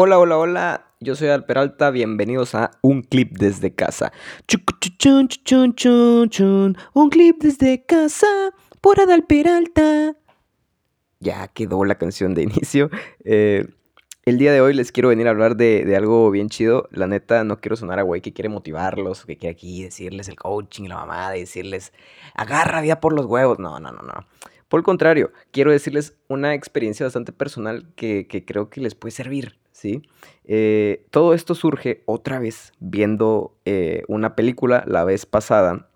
Hola, hola, hola. Yo soy Al Peralta. Bienvenidos a Un Clip desde casa. Un clip desde casa por Adal Peralta. Ya quedó la canción de inicio. Eh, el día de hoy les quiero venir a hablar de, algo bien chido. La neta, no quiero sonar a güey que quiere motivarlos, que quiere aquí decirles el coaching la mamada decirles, agarra vida por los huevos. No, no, no, no. Por el contrario, quiero decirles una experiencia bastante personal que creo que les puede servir. ¿Sí? Eh, todo esto surge otra vez viendo eh, una película la vez pasada.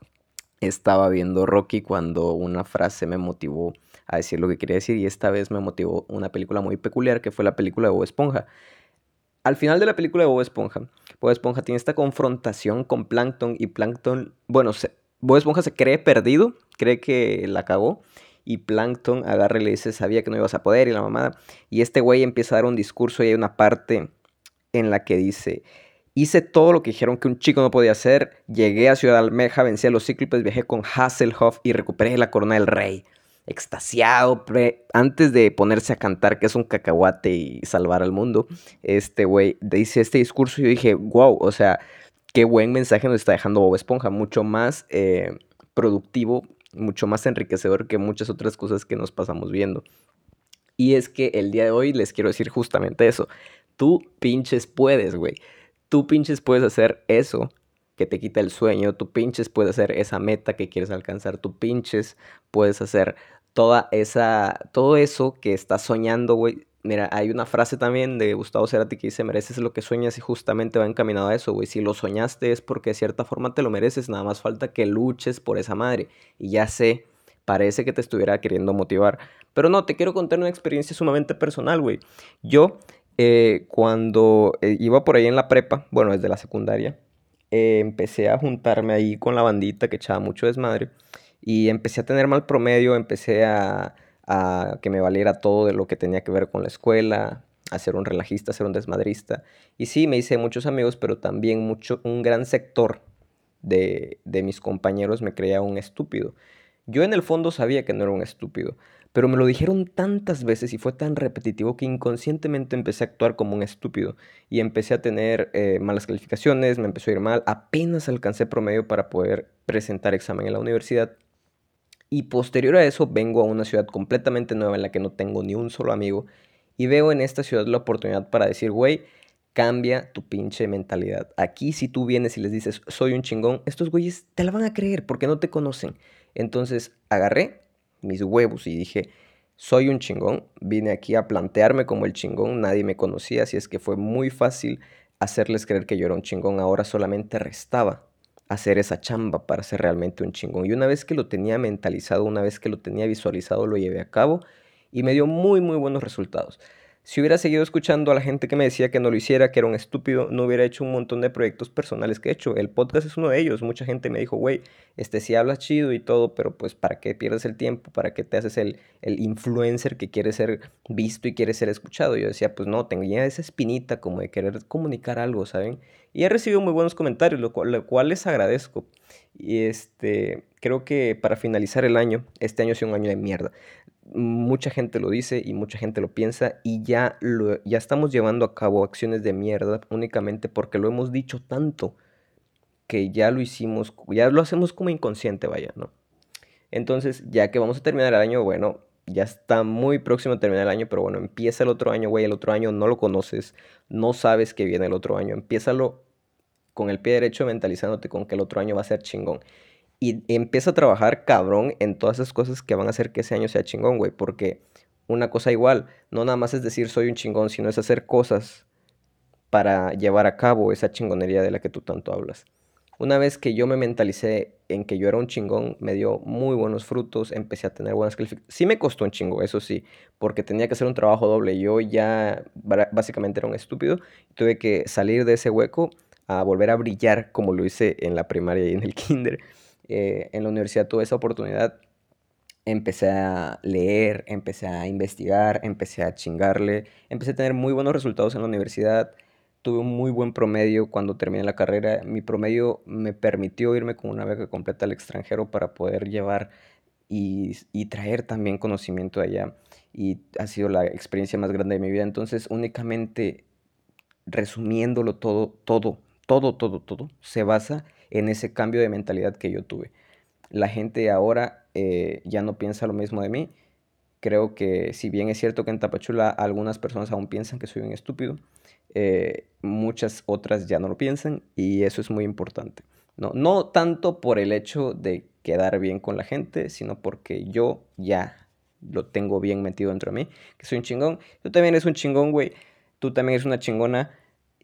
Estaba viendo Rocky cuando una frase me motivó a decir lo que quería decir y esta vez me motivó una película muy peculiar que fue la película de Bob Esponja. Al final de la película de Bob Esponja, Bob Esponja tiene esta confrontación con Plankton y Plankton, bueno, Bob Esponja se cree perdido, cree que la cagó y Plankton agarra y le dice, sabía que no ibas a poder y la mamada. Y este güey empieza a dar un discurso y hay una parte en la que dice, hice todo lo que dijeron que un chico no podía hacer, llegué a Ciudad Almeja, vencí a los cíclopes, viajé con Hasselhoff y recuperé la corona del rey. Extasiado, antes de ponerse a cantar que es un cacahuate y salvar al mundo, este güey dice este discurso y yo dije, wow, o sea, qué buen mensaje nos está dejando Bob Esponja, mucho más eh, productivo mucho más enriquecedor que muchas otras cosas que nos pasamos viendo. Y es que el día de hoy les quiero decir justamente eso. Tú pinches puedes, güey. Tú pinches puedes hacer eso que te quita el sueño. Tú pinches puedes hacer esa meta que quieres alcanzar. Tú pinches puedes hacer toda esa, todo eso que estás soñando, güey. Mira, hay una frase también de Gustavo Cerati que dice, mereces lo que sueñas y justamente va encaminado a eso, güey. Si lo soñaste es porque de cierta forma te lo mereces, nada más falta que luches por esa madre. Y ya sé, parece que te estuviera queriendo motivar. Pero no, te quiero contar una experiencia sumamente personal, güey. Yo, eh, cuando eh, iba por ahí en la prepa, bueno, desde la secundaria, eh, empecé a juntarme ahí con la bandita que echaba mucho desmadre. Y empecé a tener mal promedio, empecé a a que me valiera todo de lo que tenía que ver con la escuela, a ser un relajista, a ser un desmadrista. Y sí, me hice muchos amigos, pero también mucho, un gran sector de, de mis compañeros me creía un estúpido. Yo en el fondo sabía que no era un estúpido, pero me lo dijeron tantas veces y fue tan repetitivo que inconscientemente empecé a actuar como un estúpido y empecé a tener eh, malas calificaciones, me empezó a ir mal, apenas alcancé promedio para poder presentar examen en la universidad y posterior a eso vengo a una ciudad completamente nueva en la que no tengo ni un solo amigo. Y veo en esta ciudad la oportunidad para decir, güey, cambia tu pinche mentalidad. Aquí si tú vienes y les dices, soy un chingón, estos güeyes te la van a creer porque no te conocen. Entonces agarré mis huevos y dije, soy un chingón, vine aquí a plantearme como el chingón, nadie me conocía, así es que fue muy fácil hacerles creer que yo era un chingón, ahora solamente restaba hacer esa chamba para ser realmente un chingón. Y una vez que lo tenía mentalizado, una vez que lo tenía visualizado, lo llevé a cabo y me dio muy, muy buenos resultados. Si hubiera seguido escuchando a la gente que me decía que no lo hiciera, que era un estúpido, no hubiera hecho un montón de proyectos personales que he hecho. El podcast es uno de ellos. Mucha gente me dijo, güey, este sí hablas chido y todo, pero pues ¿para qué pierdes el tiempo? ¿Para qué te haces el, el influencer que quiere ser visto y quiere ser escuchado? Yo decía, pues no, tenía esa espinita como de querer comunicar algo, ¿saben? Y he recibido muy buenos comentarios, lo cual, les agradezco. Y este, creo que para finalizar el año, este año ha sido un año de mierda mucha gente lo dice y mucha gente lo piensa y ya, lo, ya estamos llevando a cabo acciones de mierda únicamente porque lo hemos dicho tanto que ya lo hicimos, ya lo hacemos como inconsciente, vaya, ¿no? Entonces, ya que vamos a terminar el año, bueno, ya está muy próximo a terminar el año, pero bueno, empieza el otro año, güey, el otro año no lo conoces, no sabes que viene el otro año, empiézalo con el pie derecho mentalizándote con que el otro año va a ser chingón y empieza a trabajar cabrón en todas esas cosas que van a hacer que ese año sea chingón, güey. Porque una cosa igual, no nada más es decir soy un chingón, sino es hacer cosas para llevar a cabo esa chingonería de la que tú tanto hablas. Una vez que yo me mentalicé en que yo era un chingón, me dio muy buenos frutos, empecé a tener buenas calificaciones. Sí me costó un chingo, eso sí, porque tenía que hacer un trabajo doble. Yo ya básicamente era un estúpido. Tuve que salir de ese hueco a volver a brillar como lo hice en la primaria y en el kinder. Eh, en la universidad tuve esa oportunidad, empecé a leer, empecé a investigar, empecé a chingarle, empecé a tener muy buenos resultados en la universidad, tuve un muy buen promedio cuando terminé la carrera, mi promedio me permitió irme con una beca completa al extranjero para poder llevar y, y traer también conocimiento allá. Y ha sido la experiencia más grande de mi vida, entonces únicamente resumiéndolo todo, todo, todo, todo, todo, se basa en ese cambio de mentalidad que yo tuve. La gente ahora eh, ya no piensa lo mismo de mí. Creo que si bien es cierto que en Tapachula algunas personas aún piensan que soy un estúpido, eh, muchas otras ya no lo piensan y eso es muy importante. No, no tanto por el hecho de quedar bien con la gente, sino porque yo ya lo tengo bien metido dentro de mí, que soy un chingón. Tú también eres un chingón, güey. Tú también eres una chingona.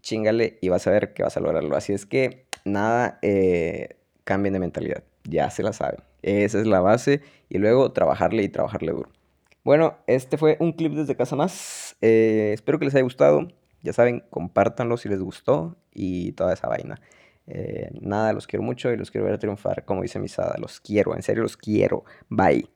Chingale y vas a ver que vas a lograrlo. Así es que nada, eh, cambien de mentalidad. Ya se la saben. Esa es la base. Y luego trabajarle y trabajarle duro. Bueno, este fue un clip desde casa más. Eh, espero que les haya gustado. Ya saben, compártanlo si les gustó y toda esa vaina. Eh, nada, los quiero mucho y los quiero ver triunfar, como dice Misada. Los quiero, en serio los quiero. Bye.